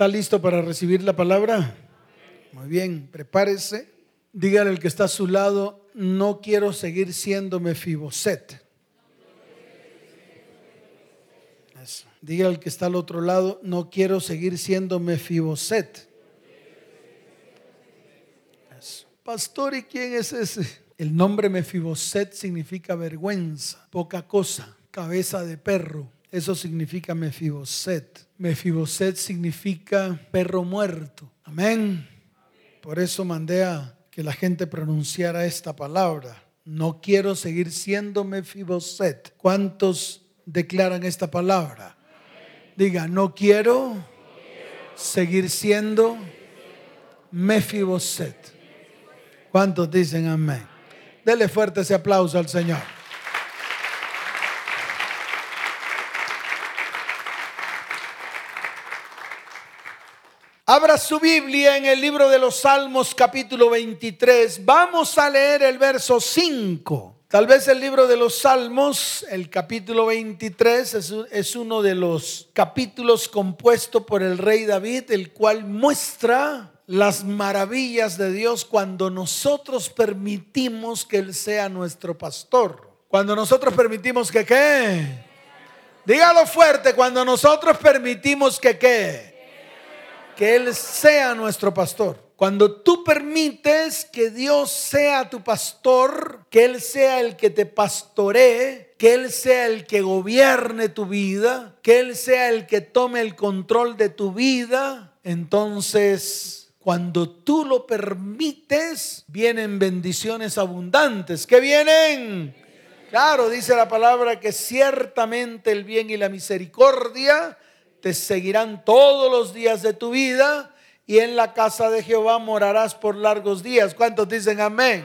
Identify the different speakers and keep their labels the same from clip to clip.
Speaker 1: ¿Está listo para recibir la palabra? Muy bien, prepárese. Dígale al que está a su lado, no quiero seguir siendo Mefiboset. Eso. Dígale al que está al otro lado, no quiero seguir siendo Mefiboset. Pastor, ¿y quién es ese? El nombre Mefiboset significa vergüenza, poca cosa, cabeza de perro. Eso significa Mefiboset. Mefiboset significa perro muerto. Amén. Por eso mandé a que la gente pronunciara esta palabra. No quiero seguir siendo Mefiboset. ¿Cuántos declaran esta palabra? Diga, no quiero seguir siendo Mefiboset. ¿Cuántos dicen amén? Dele fuerte ese aplauso al Señor. Abra su Biblia en el libro de los Salmos capítulo 23. Vamos a leer el verso 5. Tal vez el libro de los Salmos, el capítulo 23, es, uno de los capítulos compuesto por el rey David, el cual muestra las maravillas de Dios cuando nosotros permitimos que Él sea nuestro pastor. Cuando nosotros permitimos que qué. Dígalo fuerte, cuando nosotros permitimos que qué. Que Él sea nuestro pastor. Cuando tú permites que Dios sea tu pastor, que Él sea el que te pastoree, que Él sea el que gobierne tu vida, que Él sea el que tome el control de tu vida, entonces cuando tú lo permites, vienen bendiciones abundantes. ¿Qué vienen? Claro, dice la palabra que ciertamente el bien y la misericordia te seguirán todos los días de tu vida y en la casa de Jehová morarás por largos días. ¿Cuántos dicen amén?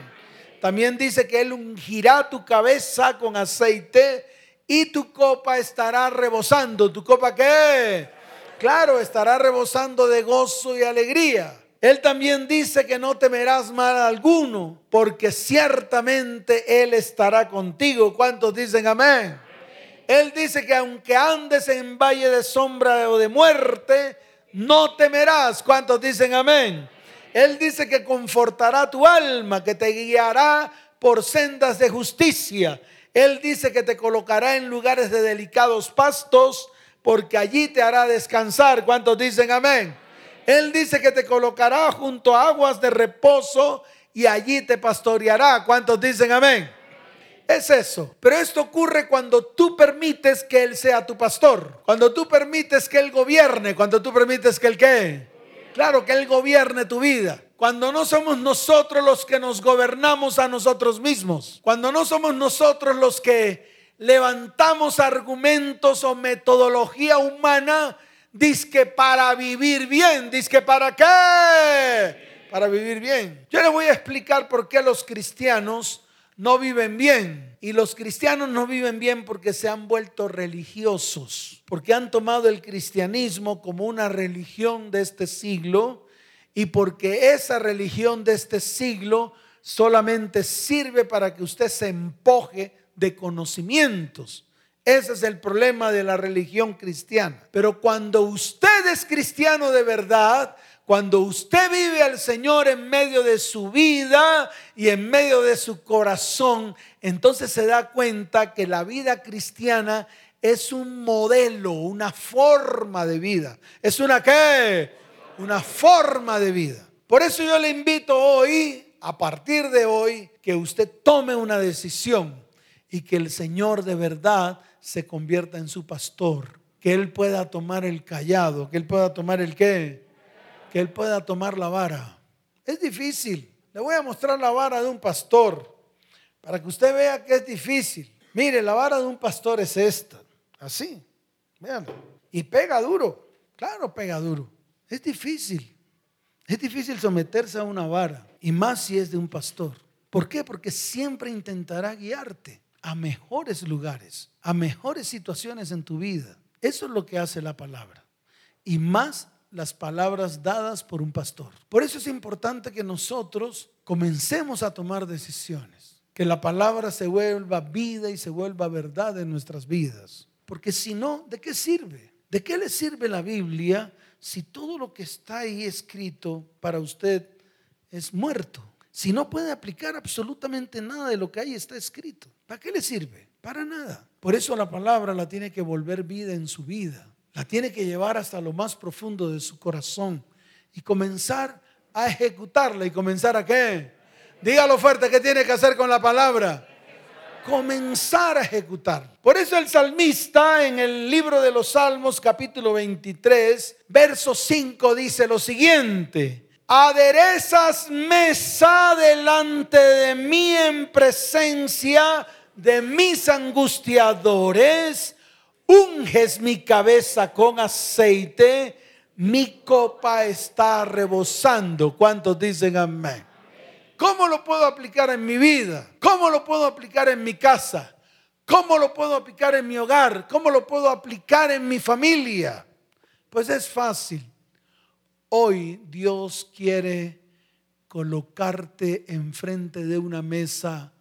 Speaker 1: También dice que Él ungirá tu cabeza con aceite y tu copa estará rebosando. ¿Tu copa qué? Claro, estará rebosando de gozo y alegría. Él también dice que no temerás mal alguno, porque ciertamente Él estará contigo. ¿Cuántos dicen amén? Él dice que aunque andes en valle de sombra o de muerte, no temerás. ¿Cuántos dicen amén? Él dice que confortará tu alma, que te guiará por sendas de justicia. Él dice que te colocará en lugares de delicados pastos, porque allí te hará descansar. ¿Cuántos dicen amén? Él dice que te colocará junto a aguas de reposo y allí te pastoreará. ¿Cuántos dicen amén? Es eso. Pero esto ocurre cuando tú permites que Él sea tu pastor. Cuando tú permites que Él gobierne. Cuando tú permites que Él qué. Claro, que Él gobierne tu vida. Cuando no somos nosotros los que nos gobernamos a nosotros mismos. Cuando no somos nosotros los que levantamos argumentos o metodología humana que para vivir bien. Que para qué? Para vivir bien. Yo le voy a explicar por qué los cristianos no viven bien. Y los cristianos no viven bien porque se han vuelto religiosos. Porque han tomado el cristianismo como una religión de este siglo. Y porque esa religión de este siglo solamente sirve para que usted se empoje de conocimientos ese es el problema de la religión cristiana. Pero cuando usted es cristiano de verdad, cuando usted vive al Señor en medio de su vida y en medio de su corazón, entonces se da cuenta que la vida cristiana es un modelo, una forma de vida. ¿Es una qué? Una forma de vida. Por eso yo le invito hoy, a partir de hoy, que usted tome una decisión y que el Señor de verdad se convierta en su pastor, que Él pueda tomar el callado, que Él pueda tomar el qué, que Él pueda tomar la vara. Es difícil. Le voy a mostrar la vara de un pastor para que usted vea que es difícil. Mire, la vara de un pastor es esta, así, vean, y pega duro, claro, pega duro. Es difícil, es difícil someterse a una vara, y más si es de un pastor. ¿Por qué? Porque siempre intentará guiarte a mejores lugares, a mejores situaciones en tu vida. Eso es lo que hace la palabra. Y más las palabras dadas por un pastor. Por eso es importante que nosotros comencemos a tomar decisiones. Que la palabra se vuelva vida y se vuelva verdad en nuestras vidas. Porque si no, ¿de qué sirve? ¿De qué le sirve la Biblia si todo lo que está ahí escrito para usted es muerto? Si no puede aplicar absolutamente nada de lo que ahí está escrito, ¿para qué le sirve? Para nada. Por eso la palabra la tiene que volver vida en su vida. La tiene que llevar hasta lo más profundo de su corazón y comenzar a ejecutarla. ¿Y comenzar a qué? Dígalo fuerte, ¿qué tiene que hacer con la palabra? Comenzar a ejecutar. Por eso el salmista en el libro de los Salmos capítulo 23, verso 5 dice lo siguiente. Aderezas mesa delante de mí en presencia de mis angustiadores unges mi cabeza con aceite, mi copa está rebosando. ¿Cuántos dicen amén? ¿Cómo lo puedo aplicar en mi vida? ¿Cómo lo puedo aplicar en mi casa? ¿Cómo lo puedo aplicar en mi hogar? ¿Cómo lo puedo aplicar en mi familia? Pues es fácil. Hoy Dios quiere colocarte enfrente de una mesa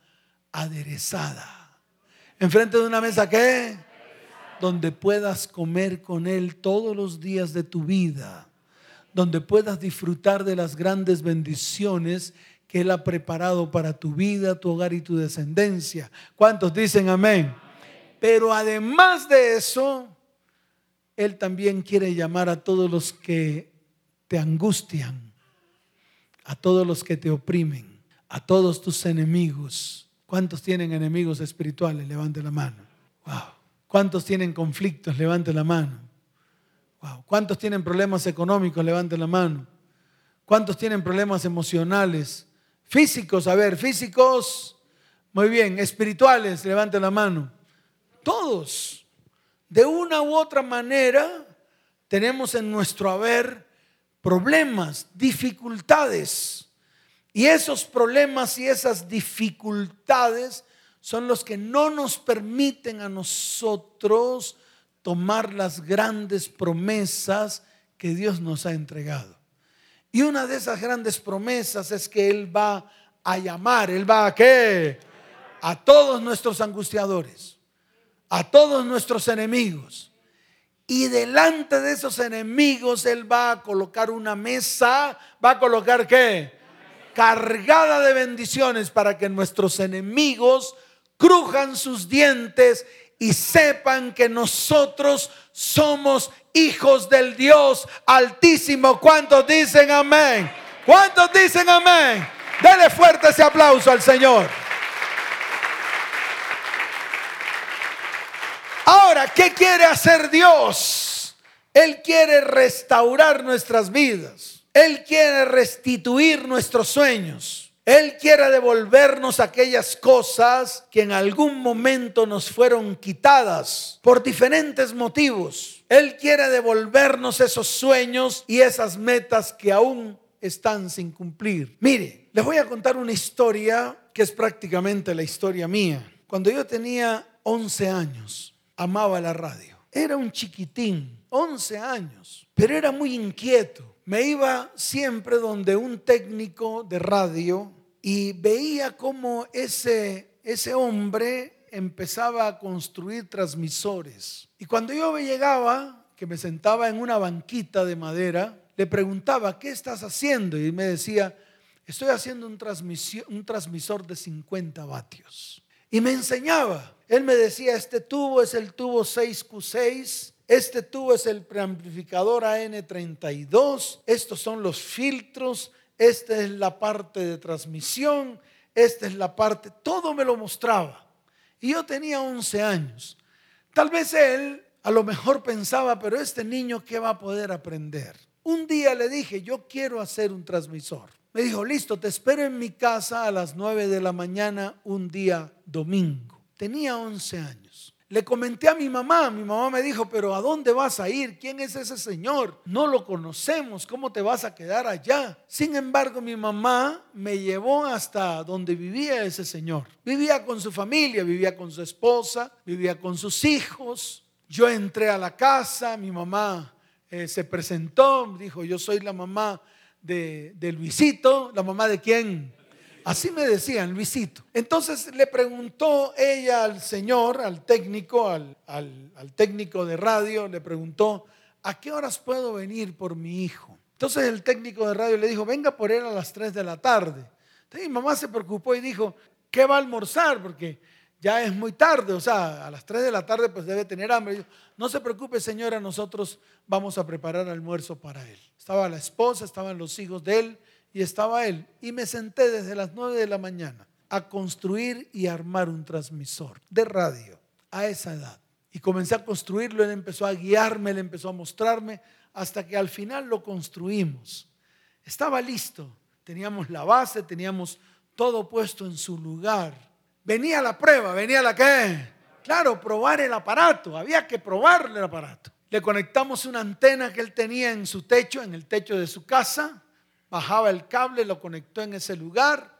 Speaker 1: aderezada. ¿Enfrente de una mesa qué? Donde puedas comer con Él todos los días de tu vida, donde puedas disfrutar de las grandes bendiciones que Él ha preparado para tu vida, tu hogar y tu descendencia. ¿Cuántos dicen amén? Pero además de eso, Él también quiere llamar a todos los que te angustian, a todos los que te oprimen, a todos tus enemigos. ¿Cuántos tienen enemigos espirituales? Levante la mano. Wow. ¿Cuántos tienen conflictos? Levante la mano. ¿Cuántos tienen problemas económicos? Levante la mano. ¿Cuántos tienen problemas emocionales? Físicos, a ver, físicos. Muy bien, espirituales, levante la mano. Todos, de una u otra manera, tenemos en nuestro haber problemas, dificultades. Y esos problemas y esas dificultades son los que no nos permiten a nosotros tomar las grandes promesas que Dios nos ha entregado. Y una de esas grandes promesas es que Él va a llamar, Él va a qué? A todos nuestros angustiadores, a todos nuestros enemigos. Y delante de esos enemigos Él va a colocar una mesa, va a colocar qué? Cargada de bendiciones para que nuestros enemigos crujan sus dientes y sepan que nosotros somos hijos del Dios Altísimo. ¿Cuántos dicen amén? ¿Cuántos dicen amén? Dele fuerte ese aplauso al Señor. Ahora, ¿qué quiere hacer Dios? Él quiere restaurar nuestras vidas. Él quiere restituir nuestros sueños. Él quiere devolvernos aquellas cosas que en algún momento nos fueron quitadas por diferentes motivos. Él quiere devolvernos esos sueños y esas metas que aún están sin cumplir. Mire, les voy a contar una historia que es prácticamente la historia mía. Cuando yo tenía 11 años, amaba la radio. Era un chiquitín, 11 años, pero era muy inquieto me iba siempre donde un técnico de radio y veía cómo ese, ese hombre empezaba a construir transmisores. Y cuando yo llegaba, que me sentaba en una banquita de madera, le preguntaba, ¿qué estás haciendo? Y me decía, estoy haciendo un, un transmisor de 50 vatios. Y me enseñaba. Él me decía, este tubo es el tubo 6Q6, este tubo es el preamplificador AN32, estos son los filtros, esta es la parte de transmisión, esta es la parte, todo me lo mostraba. Y yo tenía 11 años. Tal vez él a lo mejor pensaba, pero este niño, ¿qué va a poder aprender? Un día le dije, yo quiero hacer un transmisor. Me dijo, listo, te espero en mi casa a las 9 de la mañana un día domingo. Tenía 11 años. Le comenté a mi mamá, mi mamá me dijo, pero ¿a dónde vas a ir? ¿Quién es ese señor? No lo conocemos, ¿cómo te vas a quedar allá? Sin embargo, mi mamá me llevó hasta donde vivía ese señor. Vivía con su familia, vivía con su esposa, vivía con sus hijos. Yo entré a la casa, mi mamá eh, se presentó, dijo, yo soy la mamá de, de Luisito, la mamá de quién? Así me decían, Luisito. Entonces le preguntó ella al señor, al técnico, al, técnico de radio, le preguntó, ¿a qué horas puedo venir por mi hijo? Entonces el técnico de radio le dijo, venga por él a las 3 de la tarde. Entonces mi mamá se preocupó y dijo, ¿qué va a almorzar? Porque ya es muy tarde, o sea, a las 3 de la tarde pues debe tener hambre. no se preocupe señora, nosotros vamos a preparar almuerzo para él. Estaba la esposa, estaban los hijos de él y estaba él. Y me senté desde las 9 de la mañana a construir y armar un transmisor de radio a esa edad. Y comencé a construirlo, él empezó a guiarme, él empezó a mostrarme, hasta que al final lo construimos. Estaba listo, teníamos la base, teníamos todo puesto en su lugar. Venía la prueba, venía la qué. Claro, probar el aparato, había que probar el aparato. Le conectamos una antena que él tenía en su techo, en el techo de su casa, bajaba el cable, lo conectó en ese lugar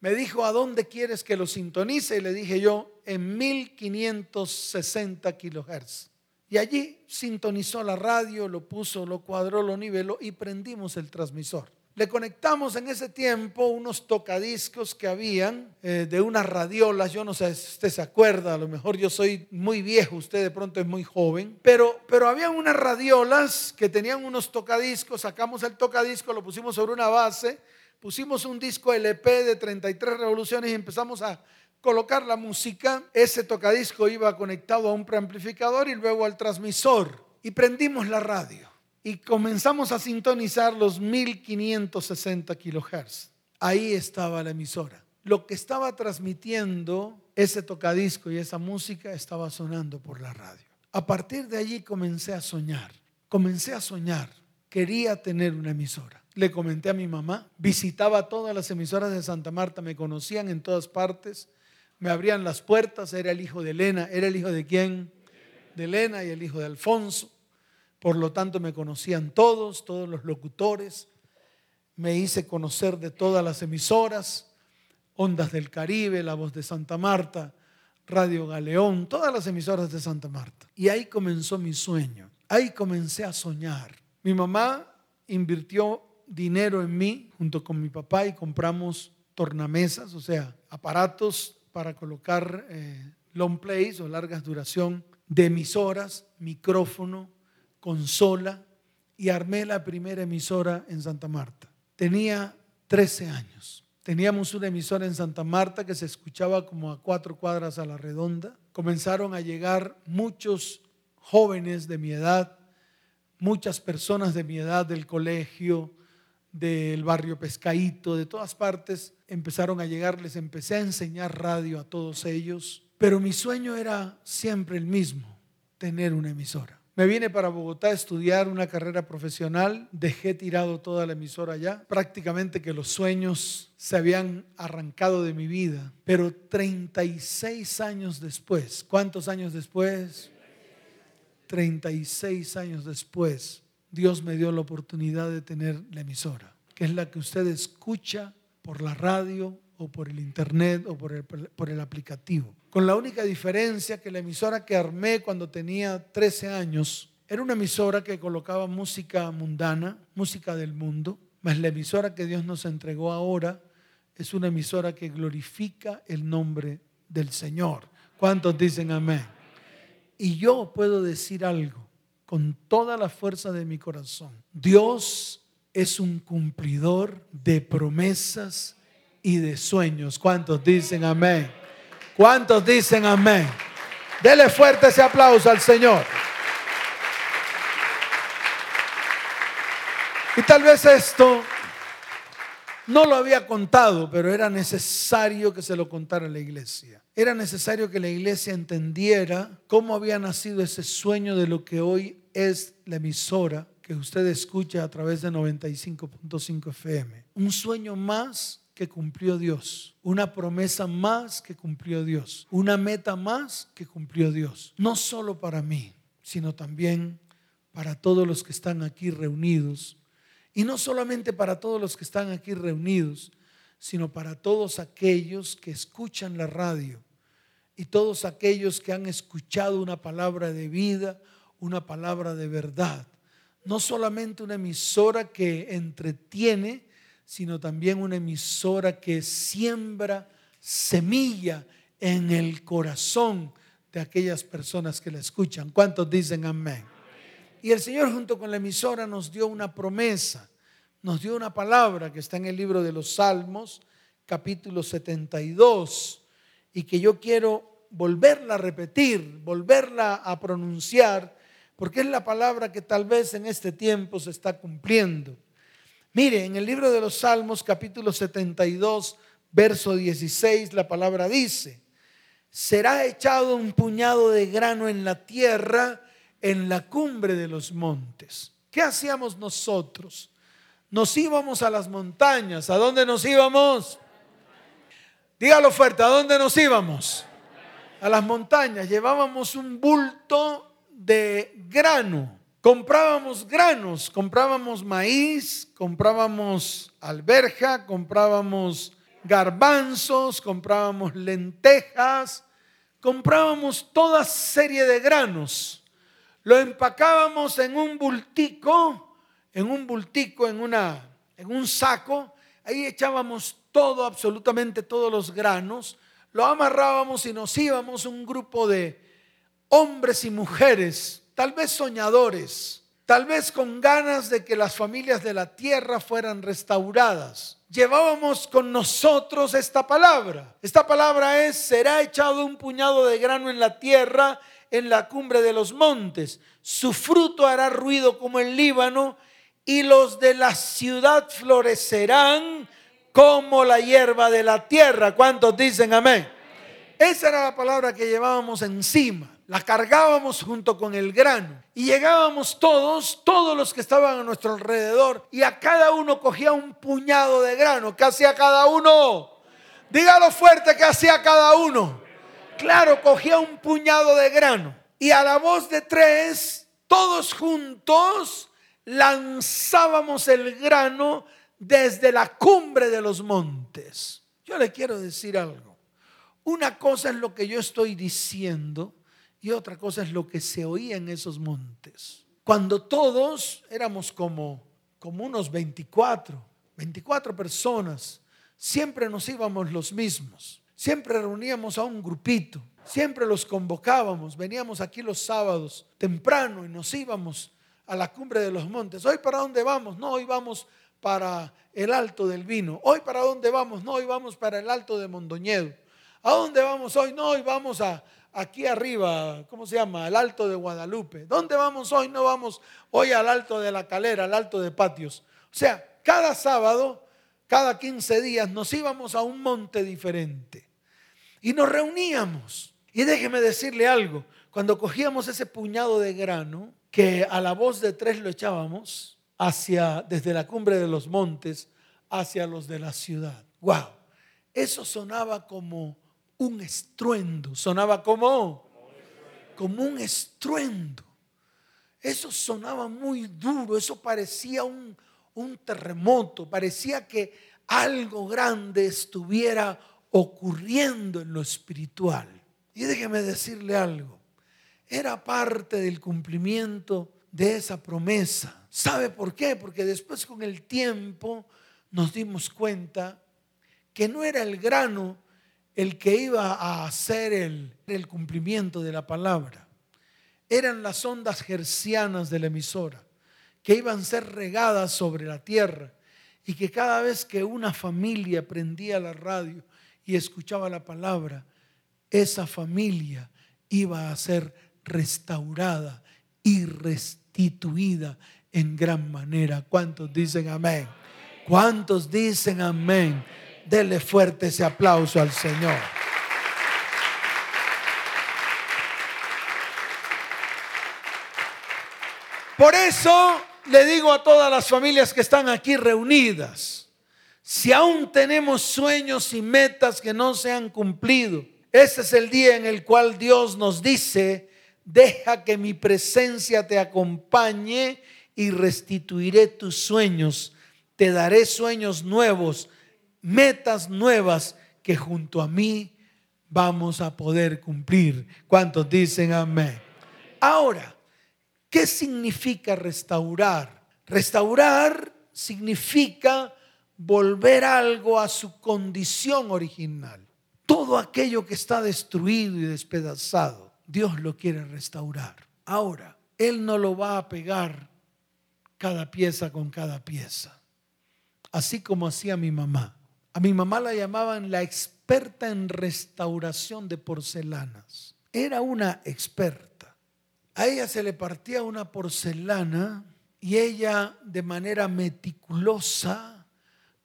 Speaker 1: me dijo, ¿a dónde quieres que lo sintonice? Y le dije yo, en 1560 kilohertz. Y allí sintonizó la radio, lo puso, lo cuadró, lo niveló y prendimos el transmisor. Le conectamos en ese tiempo unos tocadiscos que habían eh, de unas radiolas. Yo no sé si usted se acuerda, a lo mejor yo soy muy viejo, usted de pronto es muy joven. Pero, pero había unas radiolas que tenían unos tocadiscos. Sacamos el tocadisco, lo pusimos sobre una base pusimos un disco LP de 33 revoluciones y empezamos a colocar la música. Ese tocadisco iba conectado a un preamplificador y luego al transmisor. Y prendimos la radio y comenzamos a sintonizar los 1560 kilohertz. Ahí estaba la emisora. Lo que estaba transmitiendo ese tocadisco y esa música estaba sonando por la radio. A partir de allí comencé a soñar. Comencé a soñar. Quería tener una emisora le comenté a mi mamá, visitaba todas las emisoras de Santa Marta, me conocían en todas partes, me abrían las puertas, era el hijo de Elena, era el hijo de quién? De Elena y el hijo de Alfonso. Por lo tanto me conocían todos, todos los locutores, me hice conocer de todas las emisoras, Ondas del Caribe, La Voz de Santa Marta, Radio Galeón, todas las emisoras de Santa Marta. Y ahí comenzó mi sueño, ahí comencé a soñar. Mi mamá invirtió dinero en mí junto con mi papá y compramos tornamesas, o sea, aparatos para colocar eh, long plays o largas duración de emisoras, micrófono, consola y armé la primera emisora en Santa Marta. Tenía 13 años. Teníamos una emisora en Santa Marta que se escuchaba como a cuatro cuadras a la redonda. Comenzaron a llegar muchos jóvenes de mi edad, muchas personas de mi edad del colegio, del barrio Pescaíto, de todas partes, empezaron a llegar, les empecé a enseñar radio a todos ellos, pero mi sueño era siempre el mismo, tener una emisora. Me vine para Bogotá a estudiar una carrera profesional, dejé tirado toda la emisora allá, prácticamente que los sueños se habían arrancado de mi vida, pero 36 años después, ¿cuántos años después? 36 años después, Dios me dio la oportunidad de tener la emisora, que es la que usted escucha por la radio o por el internet o por el, por el aplicativo. Con la única diferencia que la emisora que armé cuando tenía 13 años era una emisora que colocaba música mundana, música del mundo, mas la emisora que Dios nos entregó ahora es una emisora que glorifica el nombre del Señor. ¿Cuántos dicen amén? Y yo puedo decir algo con toda la fuerza de mi corazón. Dios es un cumplidor de promesas y de sueños. ¿Cuántos dicen amén? ¿Cuántos dicen amén? Dele fuerte ese aplauso al Señor. Y tal vez esto no lo había contado, pero era necesario que se lo contara la iglesia. Era necesario que la iglesia entendiera cómo había nacido ese sueño de lo que hoy es la emisora que usted escucha a través de 95.5 FM. Un sueño más que cumplió Dios, una promesa más que cumplió Dios, una meta más que cumplió Dios. No solo para mí, sino también para todos los que están aquí reunidos. Y no solamente para todos los que están aquí reunidos, sino para todos aquellos que escuchan la radio y todos aquellos que han escuchado una palabra de vida, una palabra de verdad. No solamente una emisora que entretiene, sino también una emisora que siembra semilla en el corazón de aquellas personas que la escuchan. ¿Cuántos dicen amén? Y el Señor junto con la emisora nos dio una promesa, nos dio una palabra que está en el libro de los Salmos, capítulo 72, y que yo quiero volverla a repetir, volverla a pronunciar, porque es la palabra que tal vez en este tiempo se está cumpliendo. Mire, en el libro de los Salmos, capítulo 72, verso 16, la palabra dice, será echado un puñado de grano en la tierra, en la cumbre de los montes. ¿Qué hacíamos nosotros? Nos íbamos a las montañas. ¿A dónde nos íbamos? Dígalo fuerte, ¿a dónde nos íbamos? A las montañas. Llevábamos un bulto de grano. Comprábamos granos, comprábamos maíz, comprábamos alberja, comprábamos garbanzos, comprábamos lentejas, comprábamos toda serie de granos. Lo empacábamos en un bultico, en un bultico, en, una, en un saco. Ahí echábamos todo, absolutamente todos los granos. Lo amarrábamos y nos íbamos un grupo de hombres y mujeres, tal vez soñadores, tal vez con ganas de que las familias de la tierra fueran restauradas llevábamos con nosotros esta palabra. Esta palabra es, será echado un puñado de grano en la tierra, en la cumbre de los montes. Su fruto hará ruido como el Líbano y los de la ciudad florecerán como la hierba de la tierra. ¿Cuántos dicen amén? Esa era la palabra que llevábamos encima la cargábamos junto con el grano y llegábamos todos, todos los que estaban a nuestro alrededor y a cada uno cogía un puñado de grano. ¿Qué hacía cada uno? Dígalo fuerte, ¿qué hacía cada uno? Claro, cogía un puñado de grano y a la voz de tres, todos juntos lanzábamos el grano desde la cumbre de los montes. Yo le quiero decir algo. Una cosa es lo que yo estoy diciendo y otra cosa es lo que se oía en esos montes. Cuando todos éramos como, como unos 24, 24 personas, siempre nos íbamos los mismos, siempre reuníamos a un grupito, siempre los convocábamos, veníamos aquí los sábados temprano y nos íbamos a la cumbre de los montes. ¿Hoy para dónde vamos? No, hoy vamos para el Alto del Vino. ¿Hoy para dónde vamos? No, hoy vamos para el Alto de Mondoñedo. ¿A dónde vamos hoy? No, hoy vamos a, aquí arriba, ¿cómo se llama? Al Alto de Guadalupe. ¿Dónde vamos hoy? No vamos hoy al Alto de la Calera, al Alto de Patios. O sea, cada sábado, cada 15 días, nos íbamos a un monte diferente y nos reuníamos. Y déjeme decirle algo, cuando cogíamos ese puñado de grano, que a la voz de tres lo echábamos hacia, desde la cumbre de los montes, hacia los de la ciudad. ¡Wow! Eso sonaba como un estruendo. Sonaba como, como un estruendo. Eso sonaba muy duro, eso parecía un, un terremoto, parecía que algo grande estuviera ocurriendo en lo espiritual. Y déjeme decirle algo, era parte del cumplimiento de esa promesa. ¿Sabe por qué? Porque después con el tiempo nos dimos cuenta que no era el grano el que iba a hacer el, cumplimiento de la palabra. Eran las ondas gercianas de la emisora que iban a ser regadas sobre la tierra y que cada vez que una familia prendía la radio y escuchaba la palabra, esa familia iba a ser restaurada y restituida en gran manera. ¿Cuántos dicen amén? ¿Cuántos dicen amén? Dele fuerte ese aplauso al Señor. Por eso le digo a todas las familias que están aquí reunidas, si aún tenemos sueños y metas que no se han cumplido, ese es el día en el cual Dios nos dice, deja que mi presencia te acompañe y restituiré tus sueños, te daré sueños nuevos metas nuevas que junto a mí vamos a poder cumplir. ¿Cuántos dicen amén? Ahora, ¿qué significa restaurar? Restaurar significa volver algo a su condición original. Todo aquello que está destruido y despedazado, Dios lo quiere restaurar. Ahora, Él no lo va a pegar cada pieza con cada pieza. Así como hacía mi mamá. A mi mamá la llamaban la experta en restauración de porcelanas. Era una experta. A ella se le partía una porcelana y ella de manera meticulosa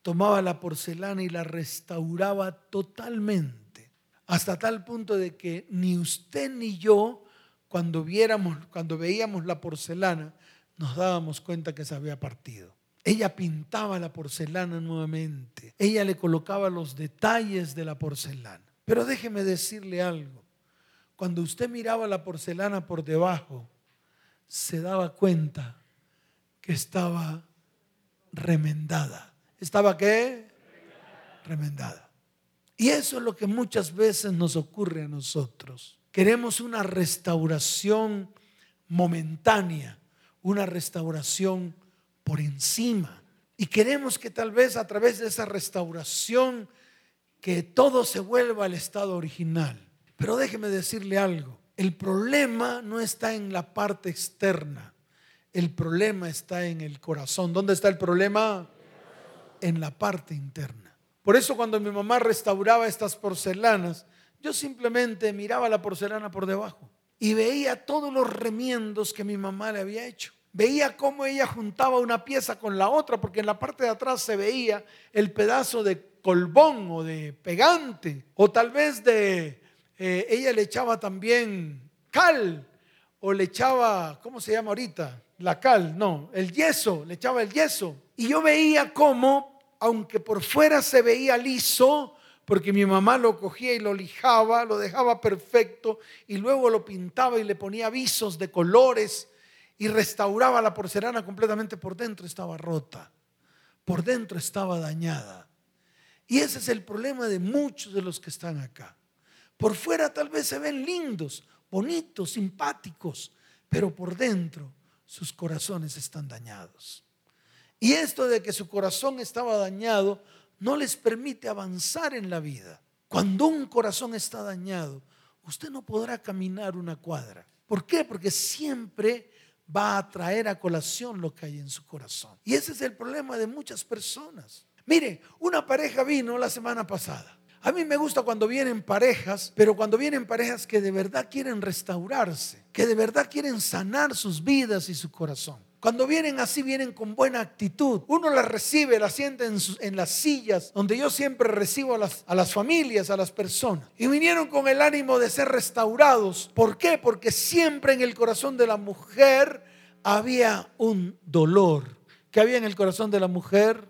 Speaker 1: tomaba la porcelana y la restauraba totalmente, hasta tal punto de que ni usted ni yo, cuando viéramos, cuando veíamos la porcelana, nos dábamos cuenta que se había partido. Ella pintaba la porcelana nuevamente. Ella le colocaba los detalles de la porcelana. Pero déjeme decirle algo. Cuando usted miraba la porcelana por debajo, se daba cuenta que estaba remendada. ¿Estaba qué? Remendada. Y eso es lo que muchas veces nos ocurre a nosotros. Queremos una restauración momentánea, una restauración por encima. Y queremos que tal vez a través de esa restauración que todo se vuelva al estado original. Pero déjeme decirle algo, el problema no está en la parte externa, el problema está en el corazón. ¿Dónde está el problema? En la parte interna. Por eso cuando mi mamá restauraba estas porcelanas, yo simplemente miraba la porcelana por debajo y veía todos los remiendos que mi mamá le había hecho. Veía cómo ella juntaba una pieza con la otra, porque en la parte de atrás se veía el pedazo de colbón o de pegante, o tal vez de, eh, ella le echaba también cal, o le echaba, ¿cómo se llama ahorita? la cal, no, el yeso, le echaba el yeso. Y yo veía cómo, aunque por fuera se veía liso, porque mi mamá lo cogía y lo lijaba, lo dejaba perfecto y luego lo pintaba y le ponía visos de colores y restauraba la porcelana completamente por dentro estaba rota, por dentro estaba dañada. Y ese es el problema de muchos de los que están acá. Por fuera tal vez se ven lindos, bonitos, simpáticos, pero por dentro sus corazones están dañados. Y esto de que su corazón estaba dañado no les permite avanzar en la vida. Cuando un corazón está dañado, usted no podrá caminar una cuadra. ¿Por qué? Porque siempre va a traer a colación lo que hay en su corazón. Y ese es el problema de muchas personas. Mire, una pareja vino la semana pasada a mí me gusta cuando vienen parejas, pero cuando vienen parejas que de verdad quieren restaurarse, que de verdad quieren sanar sus vidas y su corazón. Cuando vienen así, vienen con buena actitud. Uno las recibe, las siente en, las sillas, donde yo siempre recibo a las, a las familias, a las personas. Y vinieron con el ánimo de ser restaurados. ¿Por qué? Porque siempre en el corazón de la mujer había un dolor. ¿Qué había en el corazón de la mujer?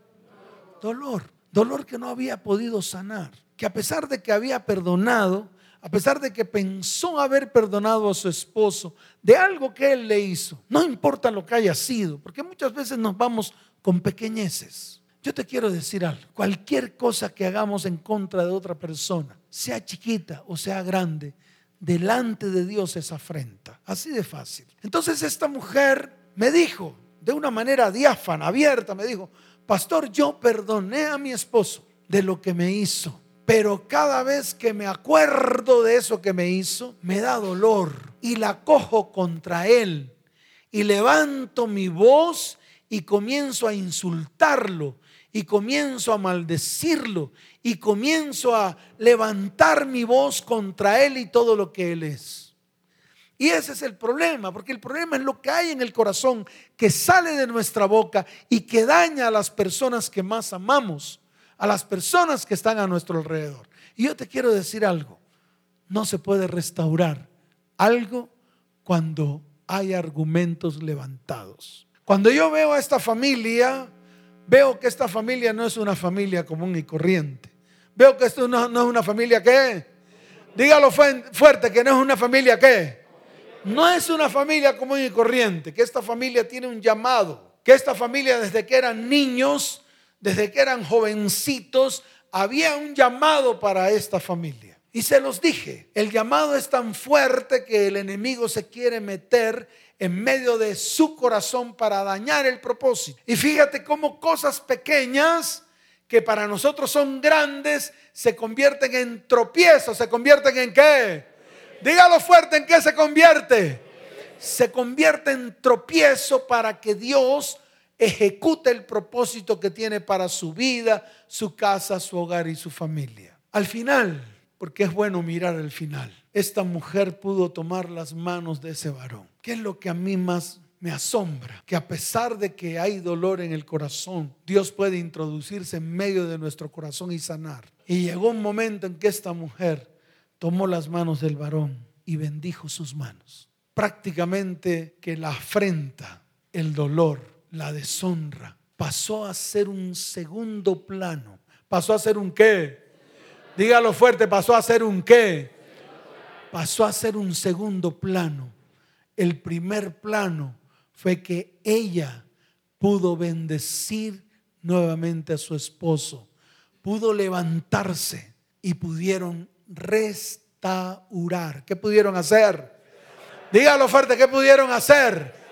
Speaker 1: Dolor. Dolor que no había podido sanar que a pesar de que había perdonado, a pesar de que pensó haber perdonado a su esposo de algo que él le hizo, no importa lo que haya sido, porque muchas veces nos vamos con pequeñeces. Yo te quiero decir algo, cualquier cosa que hagamos en contra de otra persona, sea chiquita o sea grande, delante de Dios es afrenta. Así de fácil. Entonces esta mujer me dijo, de una manera diáfana, abierta, me dijo, pastor, yo perdoné a mi esposo de lo que me hizo pero cada vez que me acuerdo de eso que me hizo, me da dolor y la cojo contra él y levanto mi voz y comienzo a insultarlo y comienzo a maldecirlo y comienzo a levantar mi voz contra él y todo lo que él es. Y ese es el problema, porque el problema es lo que hay en el corazón que sale de nuestra boca y que daña a las personas que más amamos a las personas que están a nuestro alrededor. Y yo te quiero decir algo, no se puede restaurar algo cuando hay argumentos levantados. Cuando yo veo a esta familia, veo que esta familia no es una familia común y corriente. Veo que esto no, es una familia que, dígalo fuerte, que no es una familia que, no es una familia común y corriente, que esta familia tiene un llamado, que esta familia desde que eran niños desde que eran jovencitos, había un llamado para esta familia. Y se los dije, el llamado es tan fuerte que el enemigo se quiere meter en medio de su corazón para dañar el propósito. Y fíjate cómo cosas pequeñas que para nosotros son grandes se convierten en tropiezos, se convierten en qué? Dígalo fuerte, ¿en qué se convierte? se convierte en tropiezo para que Dios ejecute el propósito que tiene para su vida, su casa, su hogar y su familia. Al final, porque es bueno mirar el final, esta mujer pudo tomar las manos de ese varón. ¿Qué es lo que a mí más me asombra? Que a pesar de que hay dolor en el corazón, Dios puede introducirse en medio de nuestro corazón y sanar. Y llegó un momento en que esta mujer tomó las manos del varón y bendijo sus manos. Prácticamente que la afrenta, el dolor, la deshonra pasó a ser un segundo plano. ¿Pasó a ser un qué? Dígalo fuerte, pasó a ser un qué? Pasó a ser un segundo plano. El primer plano fue que ella pudo bendecir nuevamente a su esposo, pudo levantarse y pudieron restaurar. ¿Qué pudieron hacer? Dígalo fuerte, ¿qué pudieron hacer?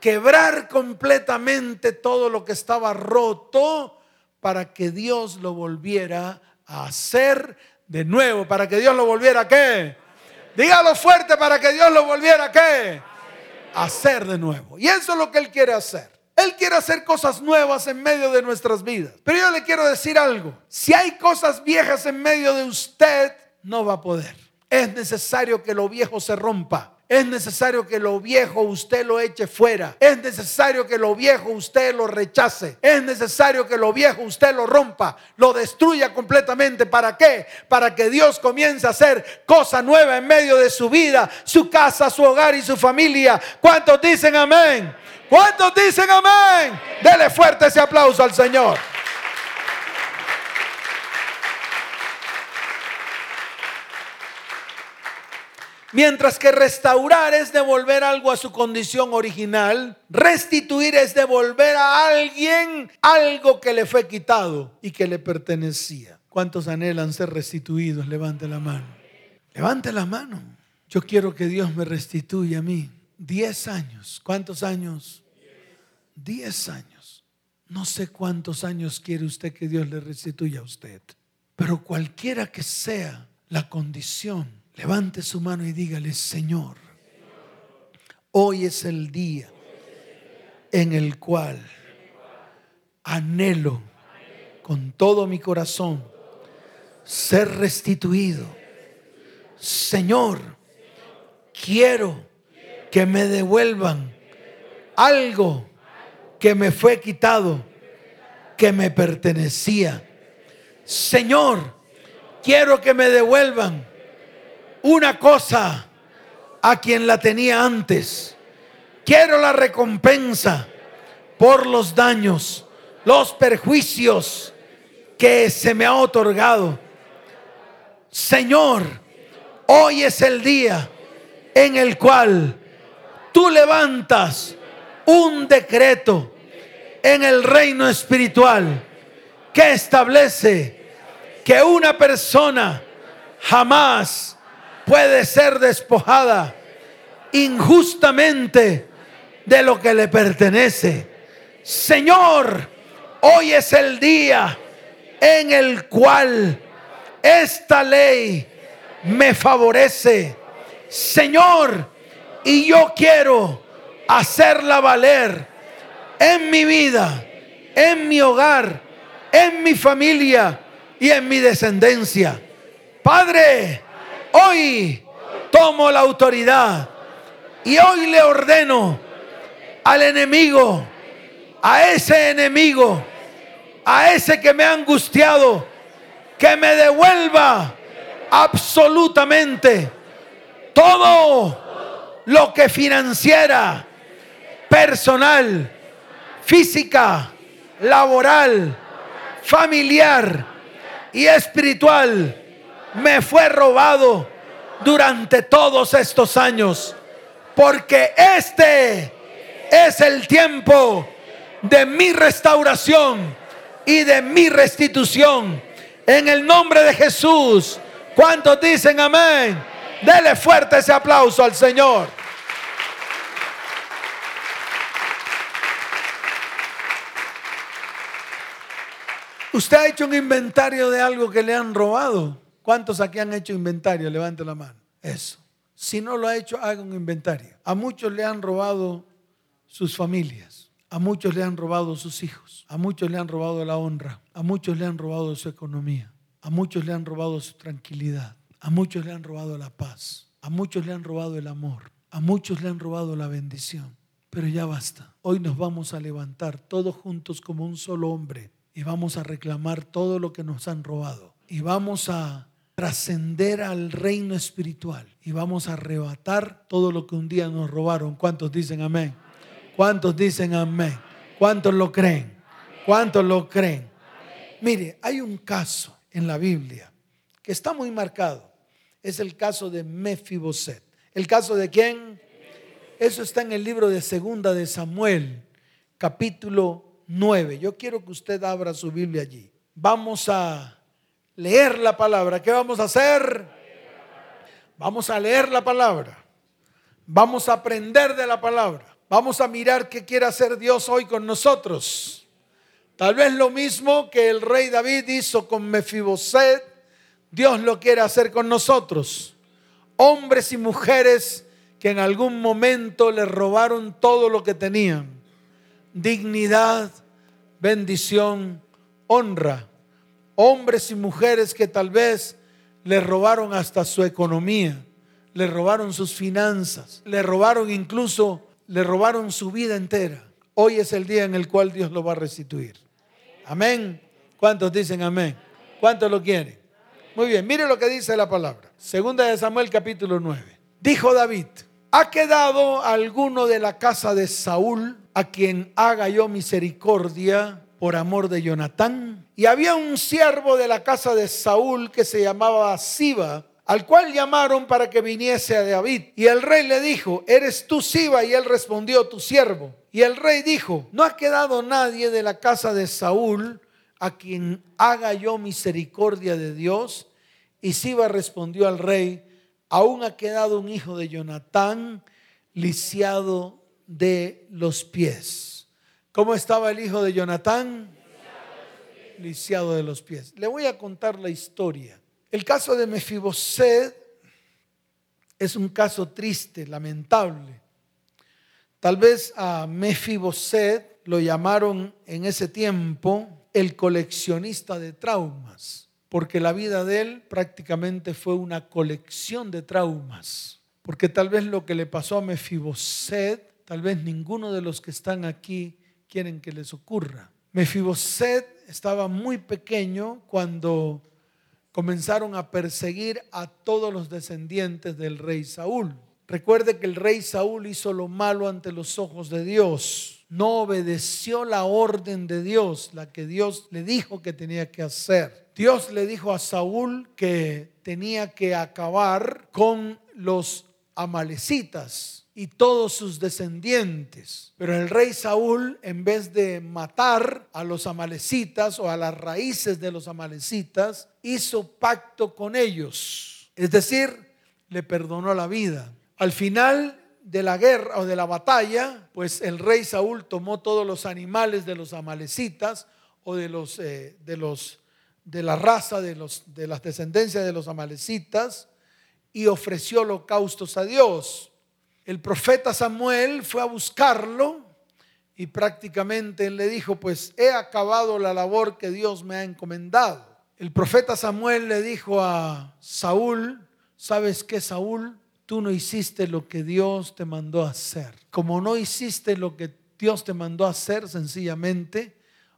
Speaker 1: Quebrar completamente todo lo que estaba roto para que Dios lo volviera a hacer de nuevo, para que Dios lo volviera a qué? Dígalo fuerte para que Dios lo volviera a qué? A hacer de nuevo. Y eso es lo que Él quiere hacer. Él quiere hacer cosas nuevas en medio de nuestras vidas. Pero yo le quiero decir algo. Si hay cosas viejas en medio de usted, no va a poder. Es necesario que lo viejo se rompa. Es necesario que lo viejo usted lo eche fuera. Es necesario que lo viejo usted lo rechace. Es necesario que lo viejo usted lo rompa, lo destruya completamente. ¿Para qué? Para que Dios comience a hacer cosa nueva en medio de su vida, su casa, su hogar y su familia. ¿Cuántos dicen amén? ¿Cuántos dicen amén? Dele fuerte ese aplauso al Señor. Mientras que restaurar es devolver algo a su condición original, restituir es devolver a alguien algo que le fue quitado y que le pertenecía. ¿Cuántos anhelan ser restituidos? Levante la mano. Levante la mano. Yo quiero que Dios me restituya a mí. Diez años. ¿Cuántos años? Diez años. No sé cuántos años quiere usted que Dios le restituya a usted. Pero cualquiera que sea la condición Levante su mano y dígale, Señor, hoy es el día en el cual anhelo con todo mi corazón ser restituido. Señor, quiero que me devuelvan algo que me fue quitado, que me pertenecía. Señor, quiero que me devuelvan una cosa a quien la tenía antes. Quiero la recompensa por los daños, los perjuicios que se me ha otorgado. Señor, hoy es el día en el cual tú levantas un decreto en el reino espiritual que establece que una persona jamás puede ser despojada injustamente de lo que le pertenece. Señor, hoy es el día en el cual esta ley me favorece. Señor, y yo quiero hacerla valer en mi vida, en mi hogar, en mi familia y en mi descendencia. Padre, Hoy tomo la autoridad y hoy le ordeno al enemigo, a ese enemigo, a ese que me ha angustiado, que me devuelva absolutamente todo lo que financiera, personal, física, laboral, familiar y espiritual me fue robado durante todos estos años. Porque este es el tiempo de mi restauración y de mi restitución. En el nombre de Jesús. ¿Cuántos dicen amén? Dele fuerte ese aplauso al Señor. ¿Usted ha hecho un inventario de algo que le han robado? ¿Cuántos aquí han hecho inventario? Levante la mano. Eso. Si no lo ha hecho, haga un inventario. A muchos le han robado sus familias, a muchos le han robado sus hijos, a muchos le han robado la honra, a muchos le han robado su economía, a muchos le han robado su tranquilidad, a muchos le han robado la paz, a muchos le han robado el amor, a muchos le han robado la bendición. Pero ya basta. Hoy nos vamos a levantar todos juntos como un solo hombre y vamos a reclamar todo lo que nos han robado. Y vamos a trascender al reino espiritual y vamos a arrebatar todo lo que un día nos robaron. ¿Cuántos dicen amén? ¿Cuántos dicen amén? ¿Cuántos lo creen? ¿Cuántos lo creen? Mire, hay un caso en la Biblia que está muy marcado. Es el caso de Mefiboset. ¿El caso de quién? Eso está en el libro de Segunda de Samuel, capítulo 9. Yo quiero que usted abra su Biblia allí. Vamos a leer la palabra. ¿Qué vamos a hacer? Vamos a leer la palabra. Vamos a aprender de la palabra. Vamos a mirar qué quiere hacer Dios hoy con nosotros. Tal vez lo mismo que el rey David hizo con Mefiboset, Dios lo quiere hacer con nosotros. Hombres y mujeres que en algún momento le robaron todo lo que tenían. Dignidad, bendición, honra hombres y mujeres que tal vez le robaron hasta su economía, le robaron sus finanzas, le robaron incluso, le robaron su vida entera. Hoy es el día en el cual Dios lo va a restituir. Amén. ¿Cuántos dicen amén? ¿Cuántos lo quieren? Muy bien, mire lo que dice la palabra. Segunda de Samuel capítulo 9. Dijo David, ¿ha quedado alguno de la casa de Saúl a quien haga yo misericordia por amor de Jonatán. Y había un siervo de la casa de Saúl que se llamaba Siba, al cual llamaron para que viniese a David. Y el rey le dijo, ¿eres tú Siba? Y él respondió, tu siervo. Y el rey dijo, no ha quedado nadie de la casa de Saúl a quien haga yo misericordia de Dios. Y Siba respondió al rey, aún ha quedado un hijo de Jonatán lisiado de los pies. ¿Cómo estaba el hijo de Jonatán? Lisiado de los pies. Le voy a contar la historia. El caso de Mefiboset es un caso triste, lamentable. Tal vez a Mefiboset lo llamaron en ese tiempo el coleccionista de traumas, porque la vida de él prácticamente fue una colección de traumas. Porque tal vez lo que le pasó a Mefiboset, tal vez ninguno de los que están aquí quieren que les ocurra. Mefiboset estaba muy pequeño cuando comenzaron a perseguir a todos los descendientes del rey Saúl. Recuerde que el rey Saúl hizo lo malo ante los ojos de Dios. No obedeció la orden de Dios, la que Dios le dijo que tenía que hacer. Dios le dijo a Saúl que tenía que acabar con los amalecitas, y todos sus descendientes. Pero el rey Saúl, en vez de matar a los amalecitas o a las raíces de los amalecitas, hizo pacto con ellos. Es decir, le perdonó la vida. Al final de la guerra o de la batalla, pues el rey Saúl tomó todos los animales de los amalecitas o de los, eh, de los de la raza de, los, de las descendencias de los amalecitas y ofreció holocaustos a Dios el profeta Samuel fue a buscarlo y prácticamente él le dijo, pues he acabado la labor que Dios me ha encomendado. El profeta Samuel le dijo a Saúl, ¿sabes qué Saúl? Tú no hiciste lo que Dios te mandó hacer. Como no hiciste lo que Dios te mandó hacer, sencillamente,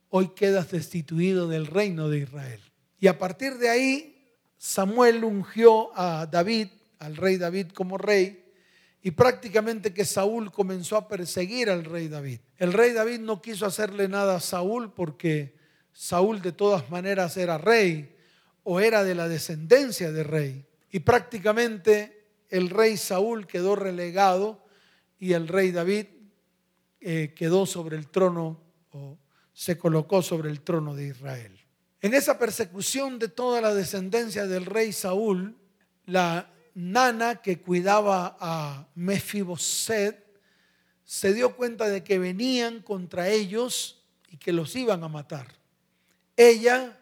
Speaker 1: hoy quedas destituido del reino de Israel. Y a partir de ahí, Samuel ungió a David, al rey David como rey, y prácticamente que Saúl comenzó a perseguir al rey David. El rey David no quiso hacerle nada a Saúl porque Saúl de todas maneras era rey o era de la descendencia de rey. Y prácticamente el rey Saúl quedó relegado y el rey David eh, quedó sobre el trono o se colocó sobre el trono de Israel. En esa persecución de toda la descendencia del rey Saúl, la Nana que cuidaba a Mefiboset se dio cuenta de que venían contra ellos y que los iban a matar. Ella,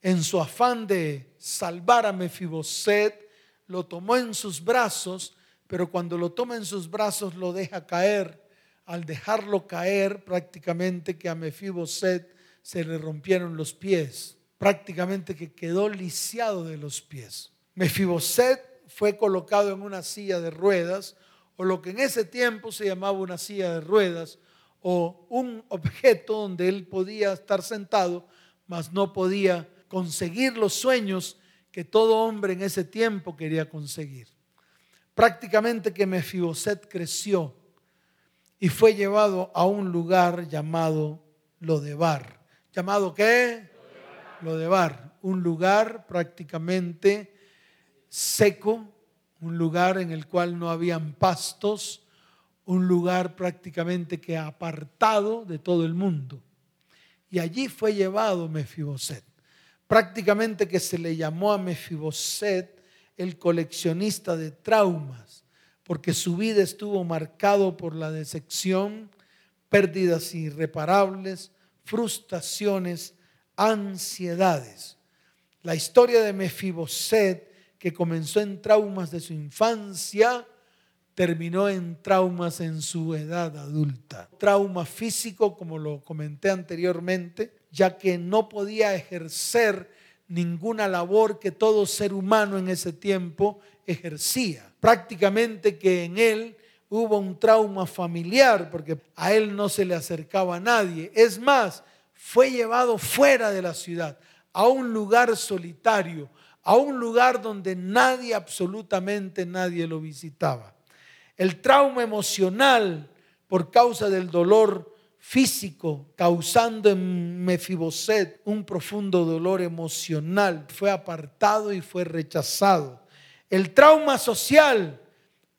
Speaker 1: en su afán de salvar a Mefiboset, lo tomó en sus brazos, pero cuando lo toma en sus brazos lo deja caer. Al dejarlo caer, prácticamente que a Mefiboset se le rompieron los pies, prácticamente que quedó lisiado de los pies. Mefiboset fue colocado en una silla de ruedas, o lo que en ese tiempo se llamaba una silla de ruedas, o un objeto donde él podía estar sentado, mas no podía conseguir los sueños que todo hombre en ese tiempo quería conseguir. Prácticamente que Mefiboset creció y fue llevado a un lugar llamado Lodebar. ¿Llamado qué? Lodebar. Un lugar prácticamente seco, un lugar en el cual no habían pastos, un lugar prácticamente que apartado de todo el mundo. Y allí fue llevado Mefiboset. Prácticamente que se le llamó a Mefiboset el coleccionista de traumas, porque su vida estuvo marcado por la decepción, pérdidas irreparables, frustraciones, ansiedades. La historia de Mefiboset, que comenzó en traumas de su infancia, terminó en traumas en su edad adulta. Trauma físico, como lo comenté anteriormente, ya que no podía ejercer ninguna labor que todo ser humano en ese tiempo ejercía. Prácticamente que en él hubo un trauma familiar porque a él no se le acercaba a nadie. Es más, fue llevado fuera de la ciudad, a un lugar solitario, a un lugar donde nadie, absolutamente nadie lo visitaba. El trauma emocional por causa del dolor físico, causando en Mefiboset un profundo dolor emocional. Fue apartado y fue rechazado. El trauma social,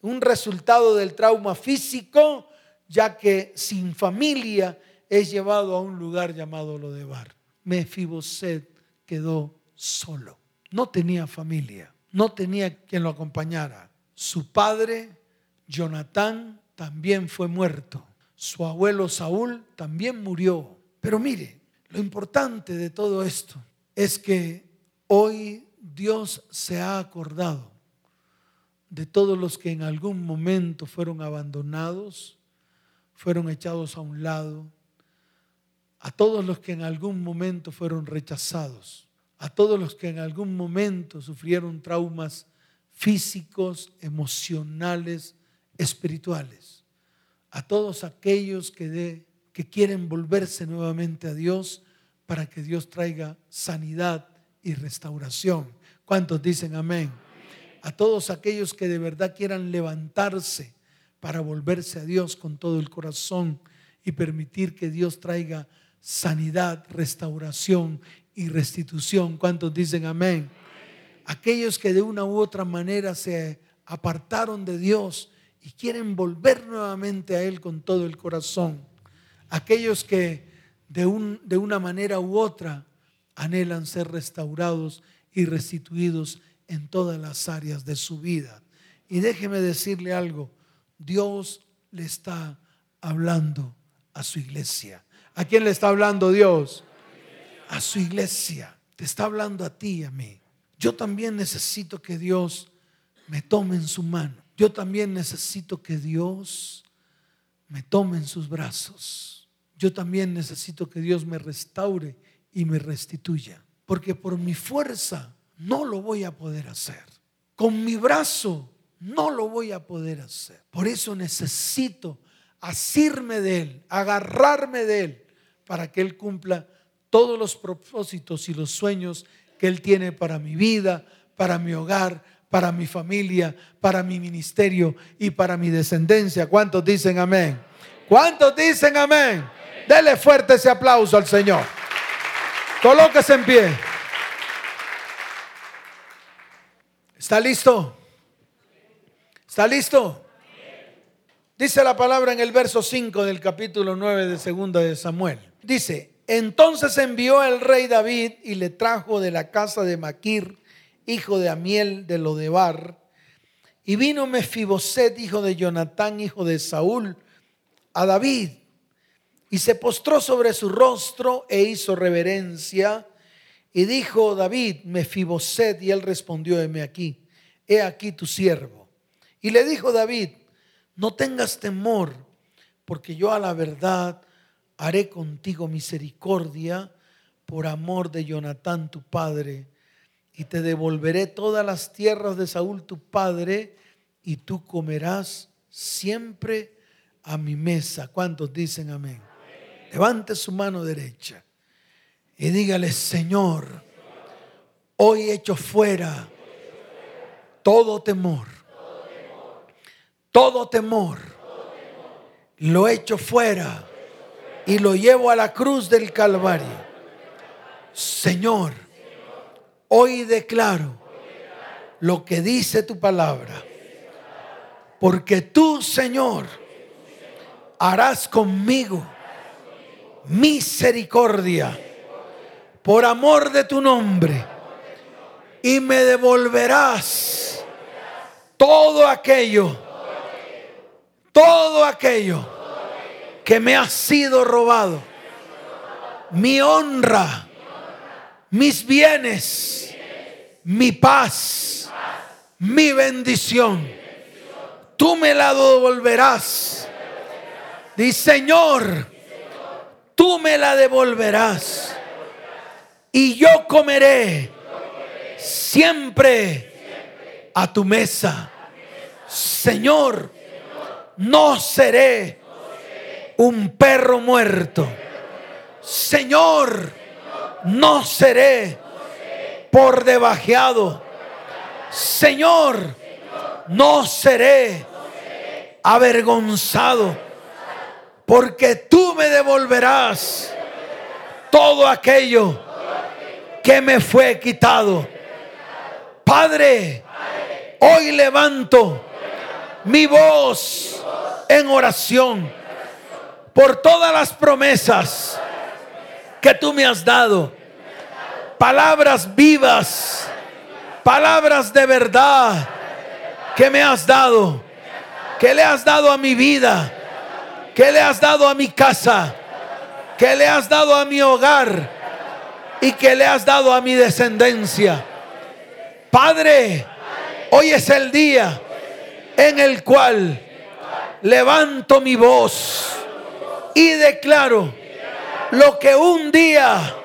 Speaker 1: un resultado del trauma físico, ya que sin familia es llevado a un lugar llamado Lodebar. Mefiboset quedó solo. No tenía familia, no tenía quien lo acompañara. Su padre, Jonatán, también fue muerto su abuelo Saúl también murió. Pero mire, lo importante de todo esto es que hoy Dios se ha acordado de todos los que en algún momento fueron abandonados, fueron echados a un lado, a todos los que en algún momento fueron rechazados, a todos los que en algún momento sufrieron traumas físicos, emocionales, espirituales a todos aquellos que, que quieren volverse nuevamente a Dios para que Dios traiga sanidad y restauración. ¿Cuántos dicen amén? A todos aquellos que de verdad quieran levantarse para volverse a Dios con todo el corazón y permitir que Dios traiga sanidad, restauración y restitución. ¿Cuántos dicen amén? Aquellos que de una u otra manera se apartaron de Dios y quieren volver nuevamente a Él con todo el corazón. Aquellos que de, un, de una manera u otra anhelan ser restaurados y restituidos en todas las áreas de su vida. Y déjeme decirle algo, Dios le está hablando a su iglesia. ¿A quién le está hablando Dios? A su iglesia. Te está hablando a ti y a mí. Yo también necesito que Dios me tome en su mano yo también necesito que Dios me tome en sus brazos. Yo también necesito que Dios me restaure y me restituya. Porque por mi fuerza no lo voy a poder hacer. Con mi brazo no lo voy a poder hacer. Por eso necesito asirme de Él, agarrarme de Él, para que Él cumpla todos los propósitos y los sueños que Él tiene para mi vida, para mi hogar, para mi familia, para mi ministerio y para mi descendencia. ¿Cuántos dicen amén? ¿Cuántos dicen amén? Dele fuerte ese aplauso al Señor. Colóquese en pie. ¿Está listo? ¿Está listo? Dice la palabra en el verso 5 del capítulo 9 de segunda de Samuel. Dice, entonces envió el rey David y le trajo de la casa de Maquir hijo de Amiel de Lodebar, y vino Mefiboset, hijo de Jonatán, hijo de Saúl, a David, y se postró sobre su rostro e hizo reverencia, y dijo David, Mefiboset, y él respondió, heme aquí, he aquí tu siervo. Y le dijo David, no tengas temor, porque yo a la verdad haré contigo misericordia por amor de Jonatán tu padre, y te devolveré todas las tierras de Saúl tu padre, y tú comerás siempre a mi mesa. ¿Cuántos dicen amén? Levante su mano derecha y dígale, Señor, hoy echo fuera todo temor, todo temor, lo echo fuera y lo llevo a la cruz del Calvario. Señor, hoy declaro lo que dice tu palabra, porque tú, Señor, harás conmigo misericordia por amor de tu nombre y me devolverás todo aquello, todo aquello que me ha sido robado, mi honra, mis bienes, mi paz, mi bendición. Tú me la devolverás. Dice Señor, tú me la devolverás. Y yo comeré siempre a tu mesa. Señor, no seré un perro muerto. Señor, no seré por debajeado. Señor, no seré avergonzado porque tú me devolverás todo aquello que me fue quitado. Padre, hoy levanto mi voz en oración por todas las promesas que tú me has dado. Palabras vivas, palabras de verdad que me has dado, que le has dado a mi vida que le has dado a mi casa, que le has dado a mi hogar y que le has dado a mi descendencia. Padre, hoy es el día en el cual levanto mi voz y declaro lo que un día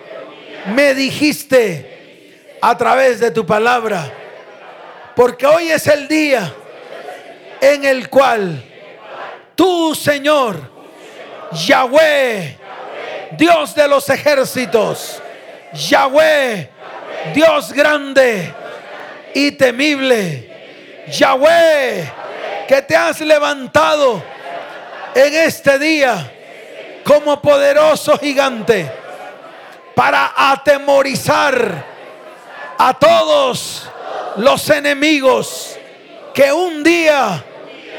Speaker 1: me dijiste a través de tu palabra. Porque hoy es el día en el cual Tú, Señor, Yahweh, Dios de los ejércitos, Yahweh, Dios grande y temible, Yahweh, que te has levantado en este día como poderoso gigante para atemorizar a todos los enemigos que un día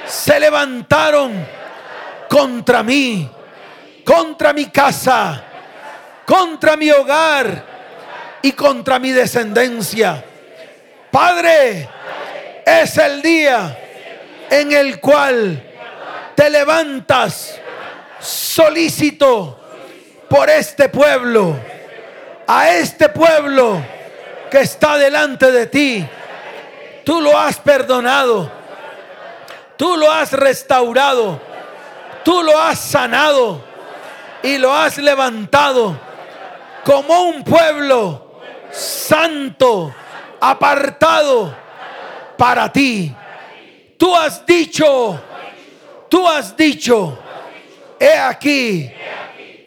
Speaker 1: se levantaron contra mí, contra mi casa, contra mi hogar y contra mi descendencia. Padre, es el día en el cual te levantas solícito por este pueblo, a este pueblo que está delante de ti. Tú lo has perdonado Tú lo has restaurado. Tú lo has sanado. Y lo has levantado como un pueblo santo, apartado para ti. Tú has dicho, tú has dicho, he aquí,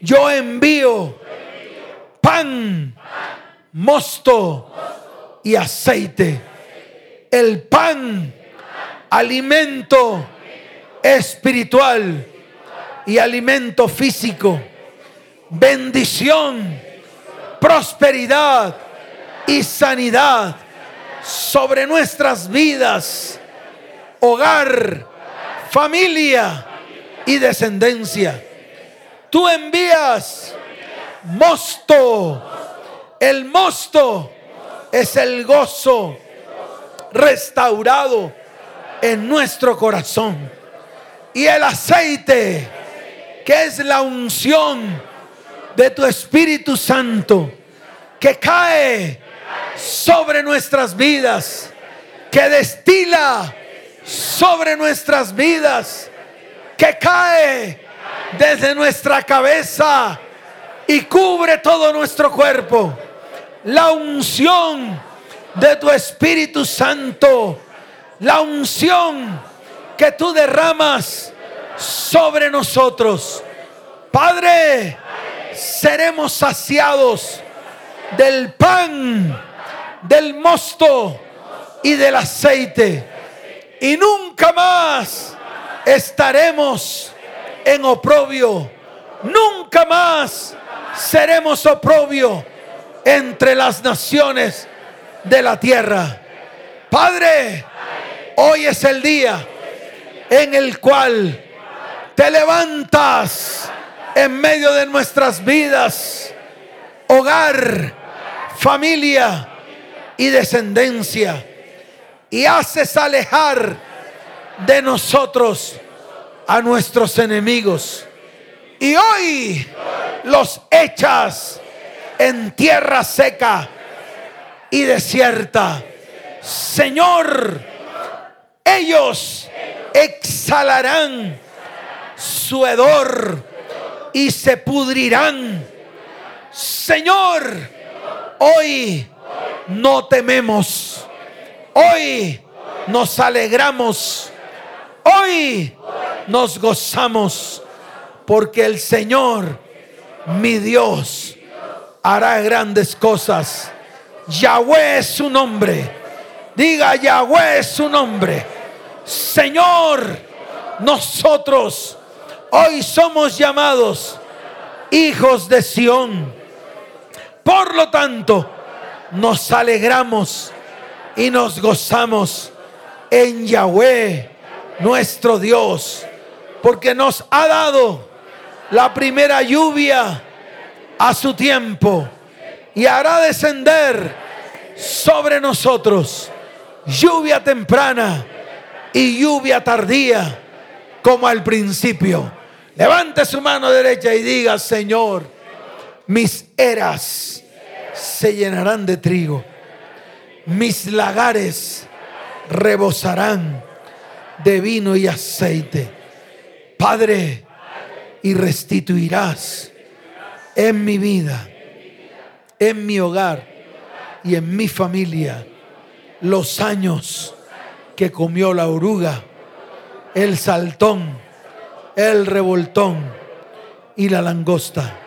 Speaker 1: yo envío pan, mosto y aceite. El pan alimento espiritual y alimento físico, bendición, prosperidad y sanidad sobre nuestras vidas, hogar, familia y descendencia. Tú envías mosto. El mosto es el gozo restaurado en nuestro corazón. Y el aceite, que es la unción de tu Espíritu Santo, que cae sobre nuestras vidas, que destila sobre nuestras vidas que cae desde nuestra cabeza y cubre todo nuestro cuerpo. La unción de tu Espíritu Santo, la unción que tú derramas sobre nosotros. Padre, seremos saciados del pan, del mosto y del aceite. Y nunca más estaremos en oprobio. Nunca más seremos oprobio entre las naciones de la tierra. Padre, hoy es el día en el cual te levantas en medio de nuestras vidas, hogar, familia y descendencia, y haces alejar de nosotros a nuestros enemigos. Y hoy los echas en tierra seca y desierta. Señor, ellos exhalarán su hedor y se pudrirán. Señor, hoy no tememos. Hoy nos alegramos. Hoy nos gozamos porque el Señor, mi Dios, hará grandes cosas. Yahweh es su nombre. Diga, Yahweh es su nombre. Señor, nosotros hoy somos llamados hijos de Sión. Por lo tanto, nos alegramos y nos gozamos en Yahweh, nuestro Dios, porque nos ha dado la primera lluvia a su tiempo y hará descender sobre nosotros lluvia temprana y lluvia tardía como al principio. Levante su mano derecha y diga, Señor, mis eras se llenarán de trigo, mis lagares rebosarán de vino y aceite. Padre, y restituirás en mi vida, en mi hogar y en mi familia los años que comió la oruga, el saltón, el revoltón y la langosta.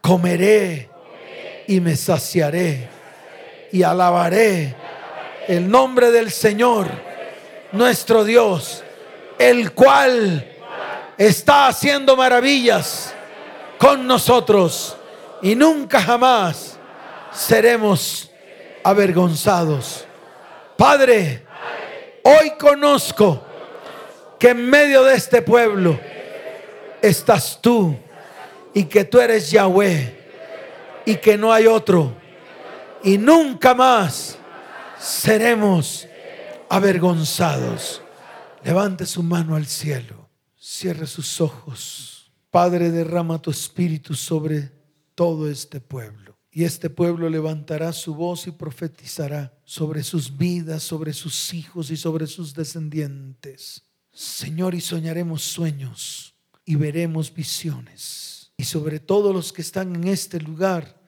Speaker 1: Comeré y me saciaré y alabaré el nombre del Señor, nuestro Dios, el cual está haciendo maravillas con nosotros y nunca jamás seremos avergonzados. Padre, hoy conozco que en medio de este pueblo estás tú y que tú eres Yahweh y que no hay otro y nunca más seremos avergonzados. Levante su mano al cielo, cierre sus ojos. Padre, derrama tu espíritu sobre todo este pueblo. Y este pueblo levantará su voz y profetizará sobre sus vidas, sobre sus hijos y sobre sus descendientes. Señor, y soñaremos sueños y veremos visiones. Y sobre todos los que están en este lugar,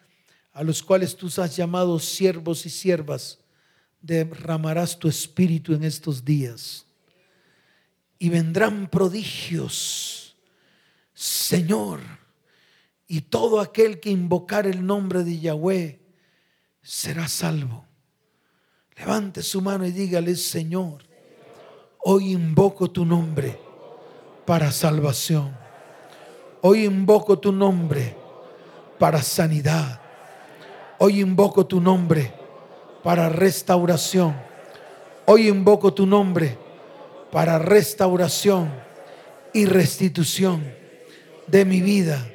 Speaker 1: a los cuales tú has llamado siervos y siervas, derramarás tu espíritu en estos días. Y vendrán prodigios, Señor. Y todo aquel que invocar el nombre de Yahweh será salvo. Levante su mano y dígale, Señor, Hoy invoco tu nombre para salvación. Hoy invoco tu nombre para sanidad. Hoy invoco tu nombre para restauración. Hoy invoco tu nombre para restauración y restitución de mi vida,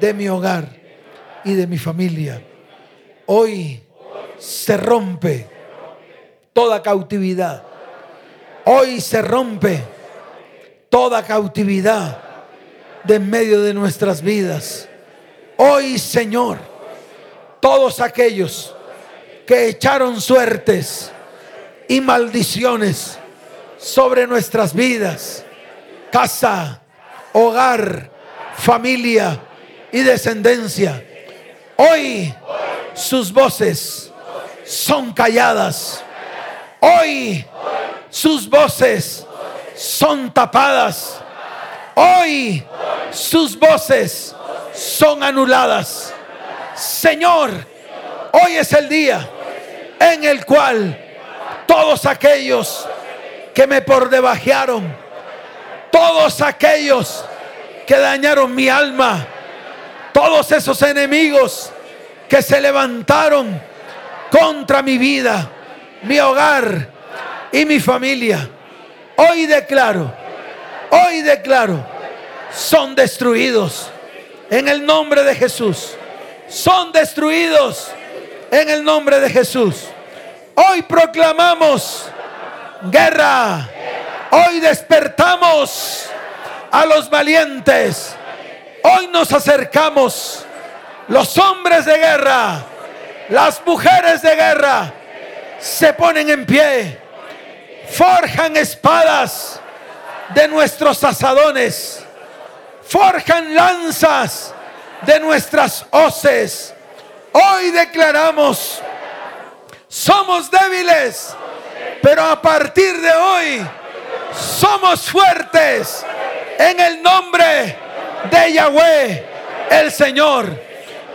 Speaker 1: de mi hogar y de mi familia. Hoy se rompe toda cautividad Hoy se rompe toda cautividad de en medio de nuestras vidas. Hoy, Señor, todos aquellos que echaron suertes y maldiciones sobre nuestras vidas, casa, hogar, familia y descendencia. Hoy sus voces son calladas. Hoy sus voces son tapadas. Hoy sus voces son anuladas. Señor, hoy es el día en el cual todos aquellos que me por debajearon, todos aquellos que dañaron mi alma, todos esos enemigos que se levantaron contra mi vida, mi hogar y mi familia. Hoy declaro, hoy declaro, son destruidos en el nombre de Jesús. Son destruidos en el nombre de Jesús. Hoy proclamamos guerra. Hoy despertamos a los valientes. Hoy nos acercamos los hombres de guerra, las mujeres de guerra se ponen en pie, forjan espadas de nuestros asadones, forjan lanzas de nuestras hoces. Hoy declaramos, somos débiles, pero a partir de hoy somos fuertes en el nombre de Yahweh, el Señor.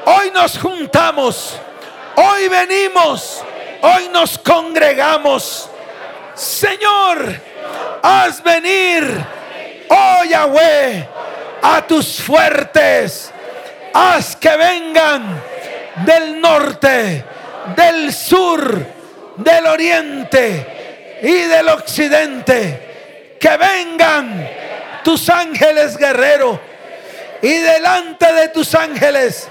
Speaker 1: Hoy nos juntamos, hoy venimos, hoy nos congregamos. Señor, haz venir, oh Yahweh, a tus fuertes. Haz que vengan del norte, del sur, del oriente y del occidente. Que vengan tus ángeles guerreros y delante de tus ángeles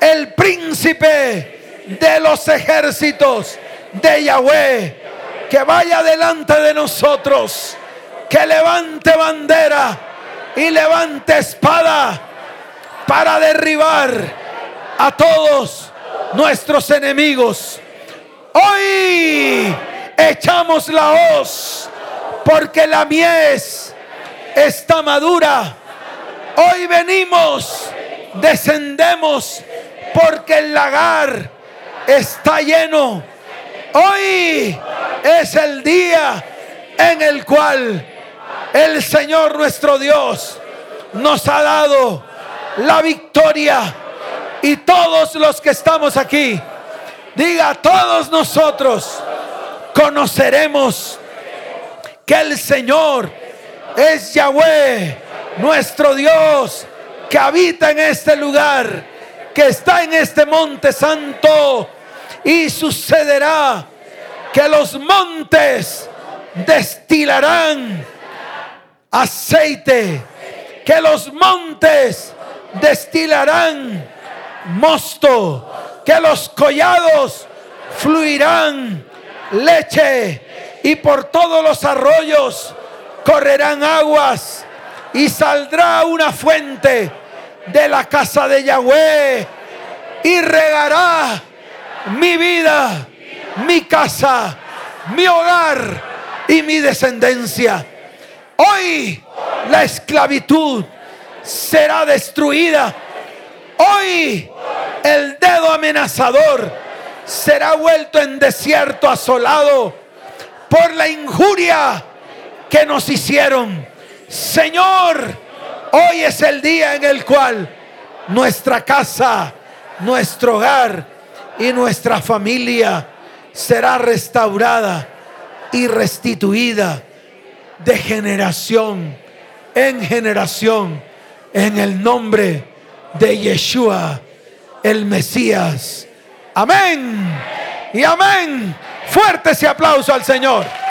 Speaker 1: el príncipe de los ejércitos de Yahweh, que vaya delante de nosotros, que levante bandera y levante espada para derribar a todos nuestros enemigos. Hoy echamos la hoz porque la mies está madura. Hoy venimos, descendemos porque el lagar está lleno. Hoy es el día en el cual el Señor nuestro Dios nos ha dado la victoria. Y todos los que estamos aquí, diga, todos nosotros conoceremos que el Señor es Yahweh, nuestro Dios, que habita en este lugar que está en este monte santo. Y sucederá que los montes destilarán aceite, que los montes destilarán mosto, que los collados fluirán leche y por todos los arroyos correrán aguas y saldrá una fuente de la casa de Yahweh y regará mi vida, mi casa, mi hogar y mi descendencia. Hoy la esclavitud será destruida. Hoy el dedo amenazador será vuelto en desierto asolado por la injuria que nos hicieron. Señor, Hoy es el día en el cual nuestra casa, nuestro hogar y nuestra familia será restaurada y restituida de generación en generación en el nombre de Yeshua, el Mesías. Amén y amén. Fuerte ese aplauso al Señor.